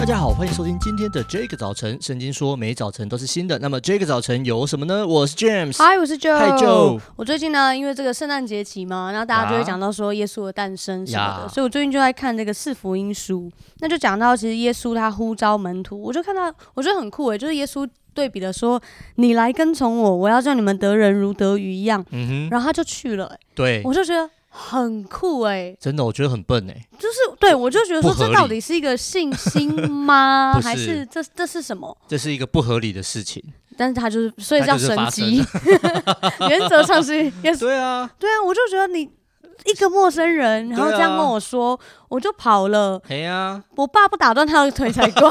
大家好，欢迎收听今天的这个早晨。圣经说，每早晨都是新的。那么这个早晨有什么呢？我是 James，嗨，我是 Joe，嗨 Joe。我最近呢，因为这个圣诞节期嘛，然后大家就会讲到说耶稣的诞生什么的，呀所以我最近就在看这个四福音书，那就讲到其实耶稣他呼召门徒，我就看到我觉得很酷诶，就是耶稣对比的说，你来跟从我，我要叫你们得人如得鱼一样。嗯哼，然后他就去了，对，我就觉得。很酷哎、欸，真的，我觉得很笨哎、欸，就是对我就觉得说，这到底是一个信心吗？是。还是这这是什么？这是一个不合理的事情，但是他就是，所以叫神机，原则上是也是，对啊，对啊，我就觉得你一个陌生人，然后这样跟我说，啊、我就跑了，我爸不打断他的腿才怪，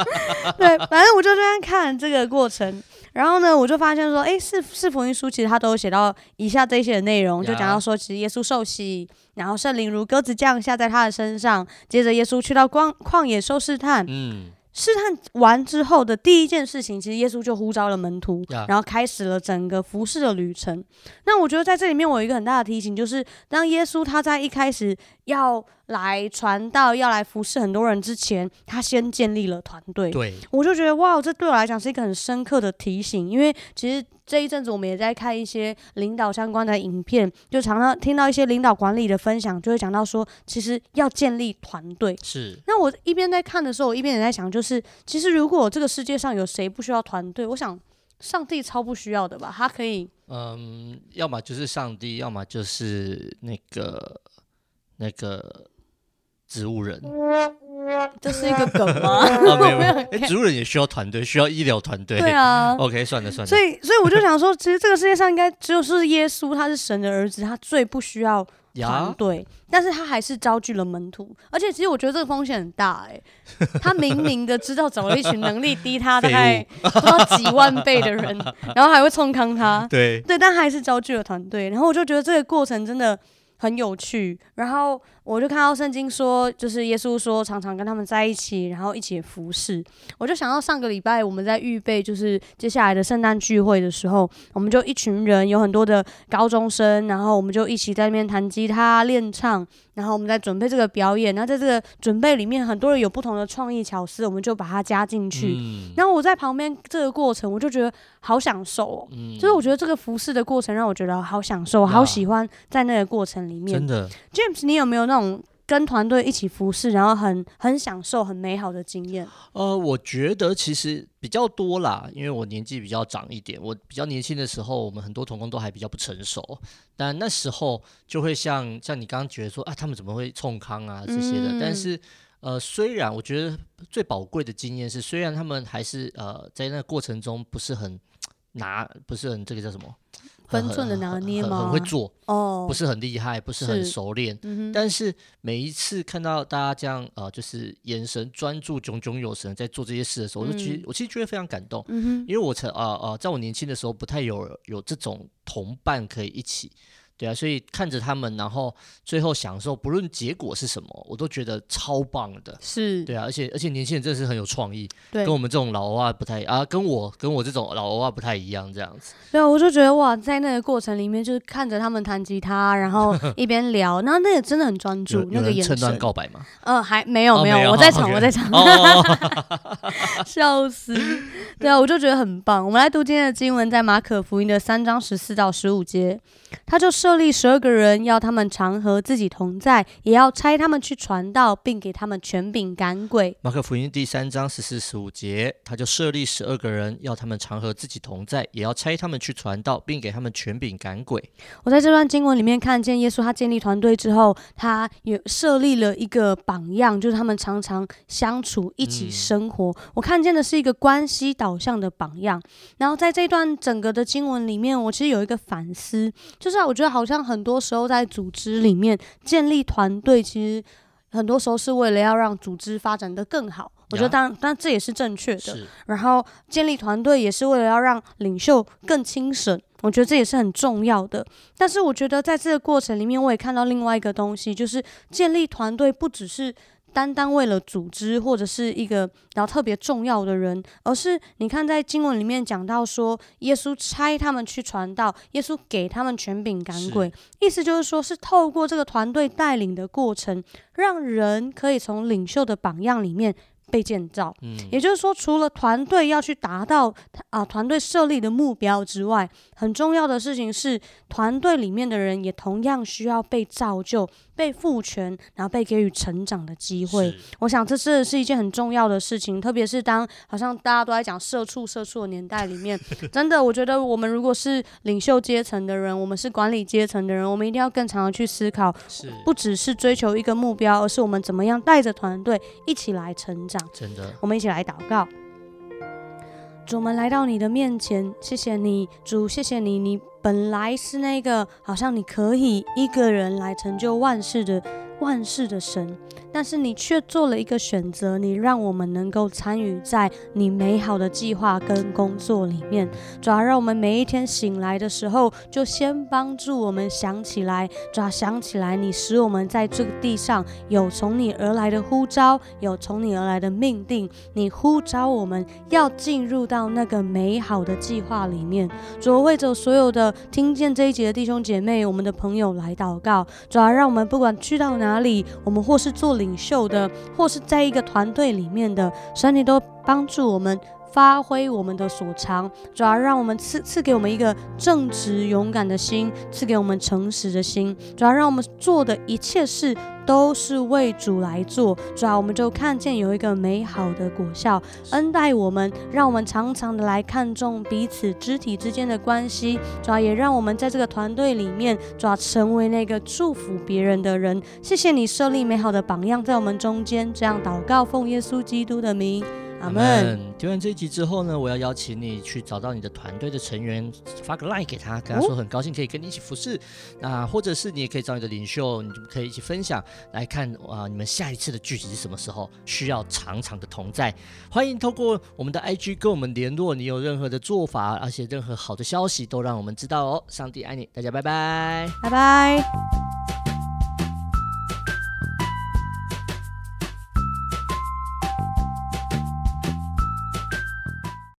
对，反正我就这样看这个过程。然后呢，我就发现说，哎，是是福音书其实他都写到以下这些的内容，就讲到说，其实耶稣受洗，然后圣灵如鸽子降下在他的身上，接着耶稣去到旷旷野受试探，嗯，试探完之后的第一件事情，其实耶稣就呼召了门徒，然后开始了整个服侍的旅程。那我觉得在这里面，我有一个很大的提醒，就是当耶稣他在一开始要来传道、要来服侍很多人之前，他先建立了团队。对，我就觉得哇，这对我来讲是一个很深刻的提醒，因为其实这一阵子我们也在看一些领导相关的影片，就常常听到一些领导管理的分享，就会讲到说，其实要建立团队。是。那我一边在看的时候，我一边也在想，就是其实如果这个世界上有谁不需要团队，我想上帝超不需要的吧？他可以，嗯，要么就是上帝，要么就是那个那个。植物人，这是一个梗吗？啊，没有植物人也需要团队，需要医疗团队。对啊，OK，算了算了。所以，所以我就想说，其实这个世界上应该只有是耶稣，他是神的儿子，他最不需要团队，但是他还是招聚了门徒。而且，其实我觉得这个风险很大，哎，他明明的知道找了一群能力低他大概不知道几万倍的人，然后还会冲康他，对对，但还是招聚了团队。然后我就觉得这个过程真的很有趣，然后。我就看到圣经说，就是耶稣说常常跟他们在一起，然后一起服侍。我就想到上个礼拜我们在预备就是接下来的圣诞聚会的时候，我们就一群人有很多的高中生，然后我们就一起在那边弹吉他练唱，然后我们在准备这个表演。那在这个准备里面，很多人有不同的创意巧思，我们就把它加进去。嗯、然后我在旁边这个过程，我就觉得好享受哦。嗯、就是我觉得这个服侍的过程让我觉得好享受，好喜欢在那个过程里面。真的，James，你有没有那？那种跟团队一起服侍，然后很很享受、很美好的经验。呃，我觉得其实比较多啦，因为我年纪比较长一点。我比较年轻的时候，我们很多同工都还比较不成熟，但那时候就会像像你刚刚觉得说啊，他们怎么会冲康啊这些的。嗯、但是呃，虽然我觉得最宝贵的经验是，虽然他们还是呃在那个过程中不是很拿，不是很这个叫什么？分寸的拿捏吗？很，很会做哦，不是很厉害，不是很熟练。嗯、但是每一次看到大家这样呃，就是眼神专注、炯炯有神在做这些事的时候，嗯、我就其实我其实觉得非常感动。因为我曾啊啊，在我年轻的时候不太有有这种同伴可以一起。对啊，所以看着他们，然后最后享受，不论结果是什么，我都觉得超棒的。是，对啊，而且而且年轻人真的是很有创意，对跟我们这种老欧啊不太啊，跟我跟我这种老欧啊不太一样，这样子。对啊，我就觉得哇，在那个过程里面，就是看着他们弹吉他，然后 一边聊，然后那个真的很专注，那个眼神。趁乱告白吗？嗯、呃，还没有没有，我在场我在场，笑死。对啊，我就觉得很棒。我们来读今天的经文，在马可福音的三章十四到十五节。他就设立十二个人，要他们常和自己同在，也要差他们去传道，并给他们权柄赶鬼。马可福音第三章十四十五节，他就设立十二个人，要他们常和自己同在，也要差他们去传道，并给他们权柄赶鬼。我在这段经文里面看见耶稣，他建立团队之后，他也设立了一个榜样，就是他们常常相处，一起生活。嗯、我看见的是一个关系导向的榜样。然后在这段整个的经文里面，我其实有一个反思。就是啊，我觉得好像很多时候在组织里面建立团队，其实很多时候是为了要让组织发展的更好。我觉得当然，但这也是正确的。然后建立团队也是为了要让领袖更轻省，我觉得这也是很重要的。但是我觉得在这个过程里面，我也看到另外一个东西，就是建立团队不只是。单单为了组织或者是一个然后特别重要的人，而是你看在经文里面讲到说，耶稣差他们去传道，耶稣给他们权柄赶鬼，意思就是说是透过这个团队带领的过程，让人可以从领袖的榜样里面被建造。嗯，也就是说，除了团队要去达到啊团队设立的目标之外，很重要的事情是，团队里面的人也同样需要被造就。被赋权，然后被给予成长的机会。我想这是是一件很重要的事情，特别是当好像大家都在讲社畜、社畜的年代里面，真的，我觉得我们如果是领袖阶层的人，我们是管理阶层的人，我们一定要更常的去思考，不只是追求一个目标，而是我们怎么样带着团队一起来成长。真的，我们一起来祷告。主，我们来到你的面前，谢谢你，主，谢谢你，你本来是那个好像你可以一个人来成就万事的万事的神。但是你却做了一个选择，你让我们能够参与在你美好的计划跟工作里面。主要让我们每一天醒来的时候，就先帮助我们想起来，主要想起来，你使我们在这个地上有从你而来的呼召，有从你而来的命定。你呼召我们要进入到那个美好的计划里面。主要为着所有的听见这一集的弟兄姐妹，我们的朋友来祷告。主要让我们不管去到哪里，我们或是做领袖的，或是在一个团队里面的，所以你都帮助我们发挥我们的所长，主要让我们赐赐给我们一个正直勇敢的心，赐给我们诚实的心，主要让我们做的一切事。都是为主来做，主要我们就看见有一个美好的果效，恩待我们，让我们常常的来看重彼此肢体之间的关系，主要也让我们在这个团队里面，主要成为那个祝福别人的人。谢谢你设立美好的榜样在我们中间，这样祷告，奉耶稣基督的名。阿门。听完这一集之后呢，我要邀请你去找到你的团队的成员，发个 line 给他，跟他说很高兴可以跟你一起服侍。那或者是你也可以找你的领袖，你们可以一起分享来看啊、呃，你们下一次的聚集是什么时候？需要常常的同在。欢迎透过我们的 IG 跟我们联络，你有任何的做法，而且任何好的消息都让我们知道哦。上帝爱你，大家拜拜，拜拜。